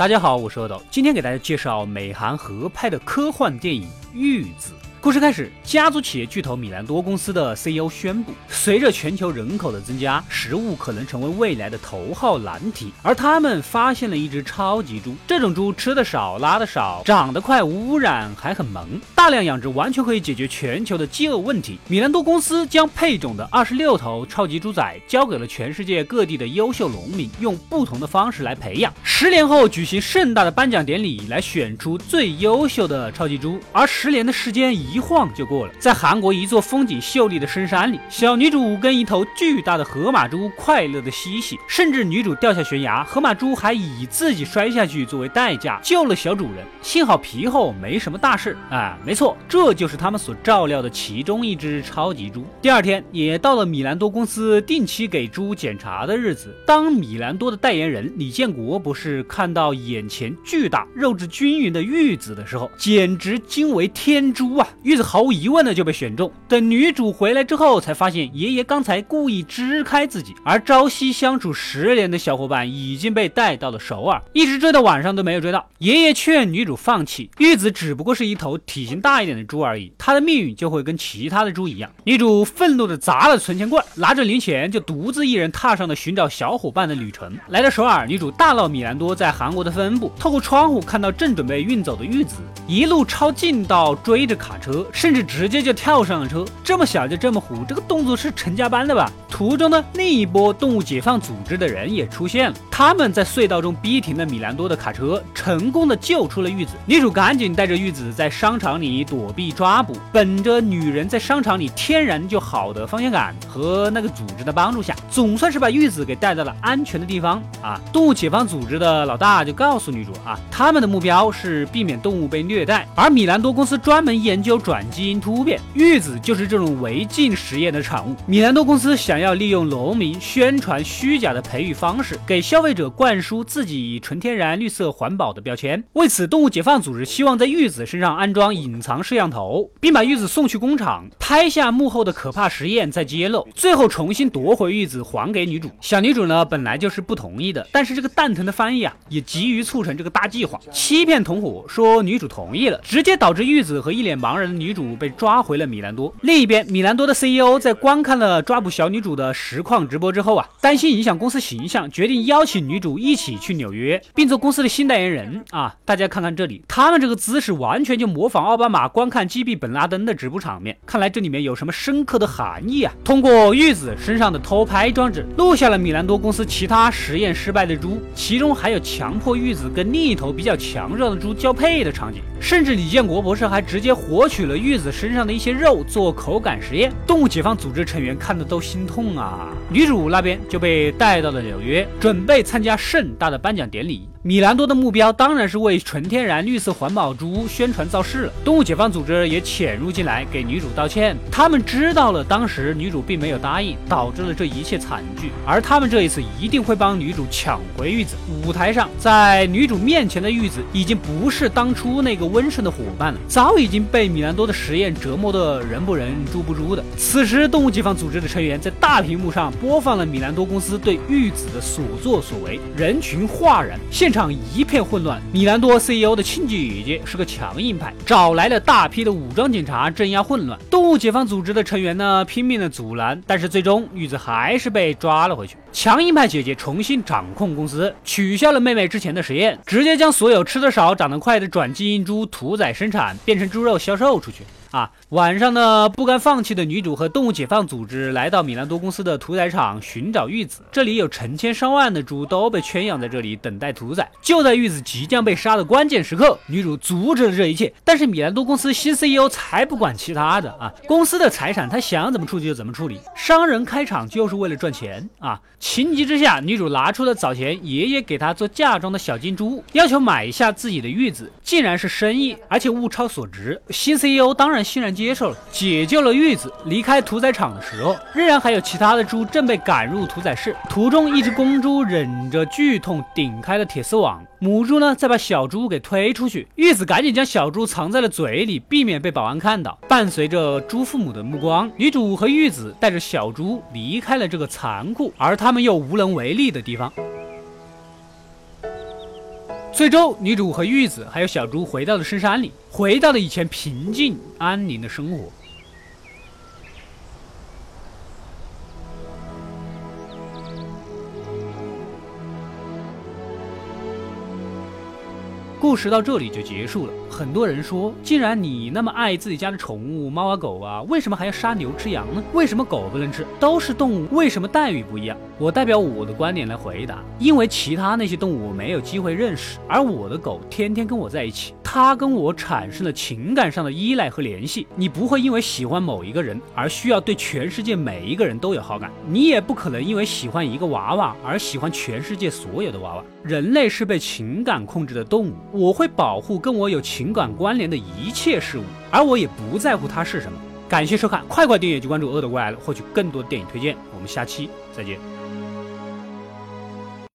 大家好，我是阿斗，今天给大家介绍美韩合拍的科幻电影《玉子》。故事开始，家族企业巨头米兰多公司的 CEO 宣布，随着全球人口的增加，食物可能成为未来的头号难题。而他们发现了一只超级猪，这种猪吃的少，拉的少，长得快，无污染还很萌，大量养殖完全可以解决全球的饥饿问题。米兰多公司将配种的二十六头超级猪仔交给了全世界各地的优秀农民，用不同的方式来培养。十年后举行盛大的颁奖典礼，来选出最优秀的超级猪。而十年的时间已。一晃就过了，在韩国一座风景秀丽的深山里，小女主跟一头巨大的河马猪快乐的嬉戏，甚至女主掉下悬崖，河马猪还以自己摔下去作为代价救了小主人。幸好皮厚，没什么大事。啊，没错，这就是他们所照料的其中一只超级猪。第二天也到了米兰多公司定期给猪检查的日子。当米兰多的代言人李建国博士看到眼前巨大、肉质均匀的玉子的时候，简直惊为天猪啊！玉子毫无疑问的就被选中。等女主回来之后，才发现爷爷刚才故意支开自己，而朝夕相处十年的小伙伴已经被带到了首尔，一直追到晚上都没有追到。爷爷劝女主放弃，玉子只不过是一头体型大一点的猪而已，她的命运就会跟其他的猪一样。女主愤怒的砸了存钱罐，拿着零钱就独自一人踏上了寻找小伙伴的旅程。来到首尔，女主大闹米兰多在韩国的分部，透过窗户看到正准备运走的玉子，一路抄近道追着卡车。甚至直接就跳上了车，这么小就这么虎，这个动作是成家班的吧？途中呢，另一波动物解放组织的人也出现了，他们在隧道中逼停了米兰多的卡车，成功的救出了玉子。女主赶紧带着玉子在商场里躲避抓捕，本着女人在商场里天然就好的方向感和那个组织的帮助下，总算是把玉子给带到了安全的地方啊！动物解放组织的老大就告诉女主啊，他们的目标是避免动物被虐待，而米兰多公司专门研究。转基因突变，玉子就是这种违禁实验的产物。米兰多公司想要利用农民宣传虚假的培育方式，给消费者灌输自己纯天然、绿色、环保的标签。为此，动物解放组织希望在玉子身上安装隐藏摄像头，并把玉子送去工厂拍下幕后的可怕实验，再揭露，最后重新夺回玉子还给女主。小女主呢，本来就是不同意的，但是这个蛋疼的翻译啊，也急于促成这个大计划，欺骗同伙说女主同意了，直接导致玉子和一脸茫然。女主被抓回了米兰多。另一边，米兰多的 CEO 在观看了抓捕小女主的实况直播之后啊，担心影响公司形象，决定邀请女主一起去纽约，并做公司的新代言人啊！大家看看这里，他们这个姿势完全就模仿奥巴马观看击毙本拉登的直播场面。看来这里面有什么深刻的含义啊！通过玉子身上的偷拍装置，录下了米兰多公司其他实验失败的猪，其中还有强迫玉子跟另一头比较强壮的猪交配的场景，甚至李建国博士还直接活取。取了玉子身上的一些肉做口感实验，动物解放组织成员看的都心痛啊！女主那边就被带到了纽约，准备参加盛大的颁奖典礼。米兰多的目标当然是为纯天然、绿色、环保猪宣传造势了。动物解放组织也潜入进来给女主道歉，他们知道了当时女主并没有答应，导致了这一切惨剧。而他们这一次一定会帮女主抢回玉子。舞台上，在女主面前的玉子已经不是当初那个温顺的伙伴了，早已经被米兰多的实验折磨得人不人、猪不猪的。此时，动物解放组织的成员在大屏幕上播放了米兰多公司对玉子的所作所为，人群哗然，现。场一片混乱。米兰多 CEO 的亲姐姐是个强硬派，找来了大批的武装警察镇压混乱。动物解放组织的成员呢，拼命的阻拦，但是最终玉子还是被抓了回去。强硬派姐姐重新掌控公司，取消了妹妹之前的实验，直接将所有吃得少、长得快的转基因猪屠宰生产，变成猪肉销售出去。啊，晚上呢，不甘放弃的女主和动物解放组织来到米兰多公司的屠宰场寻找玉子。这里有成千上万的猪都被圈养在这里等待屠宰。就在玉子即将被杀的关键时刻，女主阻止了这一切。但是米兰多公司新 CEO 才不管其他的啊，公司的财产他想怎么处理就怎么处理。商人开厂就是为了赚钱啊！情急之下，女主拿出了早前爷爷给她做嫁妆的小金猪，要求买一下自己的玉子。竟然是生意，而且物超所值。新 CEO 当然。欣然接受了，解救了玉子。离开屠宰场的时候，仍然还有其他的猪正被赶入屠宰室。途中，一只公猪忍着剧痛顶开了铁丝网，母猪呢再把小猪给推出去。玉子赶紧将小猪藏在了嘴里，避免被保安看到。伴随着猪父母的目光，女主和玉子带着小猪离开了这个残酷而他们又无能为力的地方。最终，女主和玉子还有小猪回到了深山里，回到了以前平静安宁的生活。故事到这里就结束了。很多人说，既然你那么爱自己家的宠物猫啊狗啊，为什么还要杀牛吃羊呢？为什么狗不能吃？都是动物，为什么待遇不一样？我代表我的观点来回答：因为其他那些动物我没有机会认识，而我的狗天天跟我在一起，它跟我产生了情感上的依赖和联系。你不会因为喜欢某一个人而需要对全世界每一个人都有好感，你也不可能因为喜欢一个娃娃而喜欢全世界所有的娃娃。人类是被情感控制的动物，我会保护跟我有情感关联的一切事物，而我也不在乎它是什么。感谢收看，快快订阅及关注恶的怪了，获取更多电影推荐。我们下期再见。